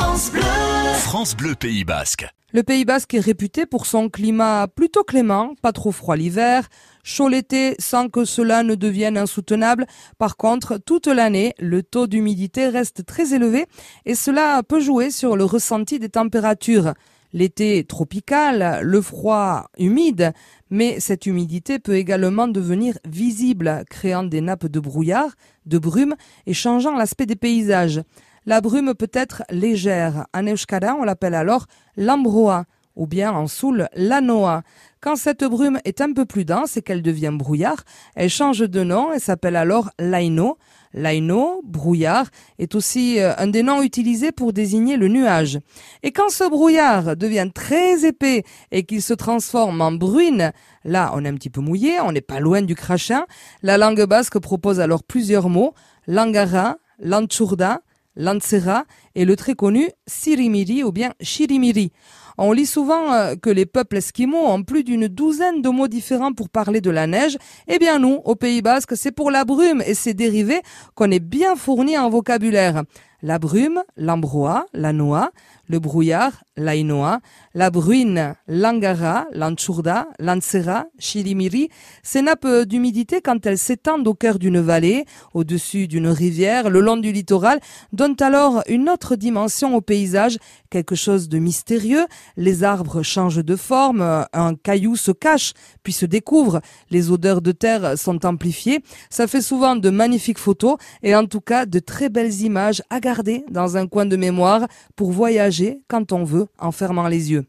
France Bleu. France Bleu Pays Basque. Le Pays Basque est réputé pour son climat plutôt clément, pas trop froid l'hiver, chaud l'été sans que cela ne devienne insoutenable. Par contre, toute l'année, le taux d'humidité reste très élevé et cela peut jouer sur le ressenti des températures. L'été tropical, le froid humide, mais cette humidité peut également devenir visible, créant des nappes de brouillard, de brume et changeant l'aspect des paysages. La brume peut être légère. En euskara, on l'appelle alors l'ambroa ou bien en soul l'anoa. Quand cette brume est un peu plus dense et qu'elle devient brouillard, elle change de nom et s'appelle alors l'aino. L'aino, brouillard, est aussi euh, un des noms utilisés pour désigner le nuage. Et quand ce brouillard devient très épais et qu'il se transforme en bruine, là on est un petit peu mouillé, on n'est pas loin du crachin, la langue basque propose alors plusieurs mots, langara, lanchurda, Lancera et le très connu Sirimiri ou bien Shirimiri. On lit souvent euh, que les peuples esquimaux ont plus d'une douzaine de mots différents pour parler de la neige. Eh bien nous, au Pays Basque, c'est pour la brume et ses dérivés qu'on est bien fourni en vocabulaire. La brume, l'ambroa, la noix, le brouillard, l'ainoa, la bruine, l'angara, l'anchurda, l'ansera, chilimiri, ces nappes d'humidité quand elles s'étendent au cœur d'une vallée, au-dessus d'une rivière, le long du littoral, donnent alors une autre dimension au paysage, quelque chose de mystérieux. Les arbres changent de forme, un caillou se cache, puis se découvre, les odeurs de terre sont amplifiées. Ça fait souvent de magnifiques photos et en tout cas de très belles images à garder dans un coin de mémoire pour voyager quand on veut en fermant les yeux.